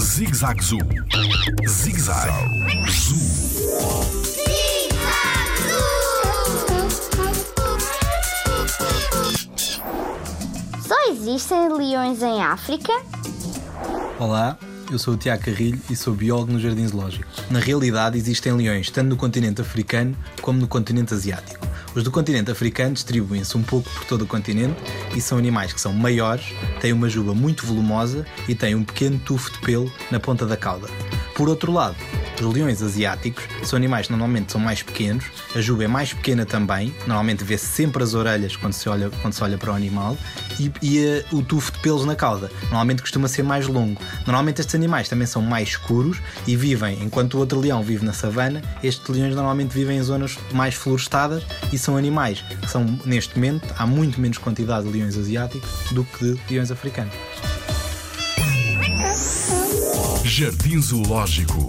Zig Zag Zoo. Zig Zag Zoo. Só existem leões em África? Olá, eu sou o Tiago Carrilho e sou biólogo no Jardim Zoológico. Na realidade, existem leões tanto no continente africano como no continente asiático. Os do continente africano distribuem-se um pouco por todo o continente e são animais que são maiores, têm uma juba muito volumosa e têm um pequeno tufo de pelo na ponta da cauda. Por outro lado, os leões asiáticos são animais que normalmente são mais pequenos, a juba é mais pequena também, normalmente vê-se sempre as orelhas quando se olha, quando se olha para o animal, e, e eh, o tufo de pelos na cauda, normalmente costuma ser mais longo. Normalmente estes animais também são mais escuros e vivem, enquanto o outro leão vive na savana, estes leões normalmente vivem em zonas mais florestadas e são animais que são, neste momento, há muito menos quantidade de leões asiáticos do que de leões africanos. Jardim Zoológico.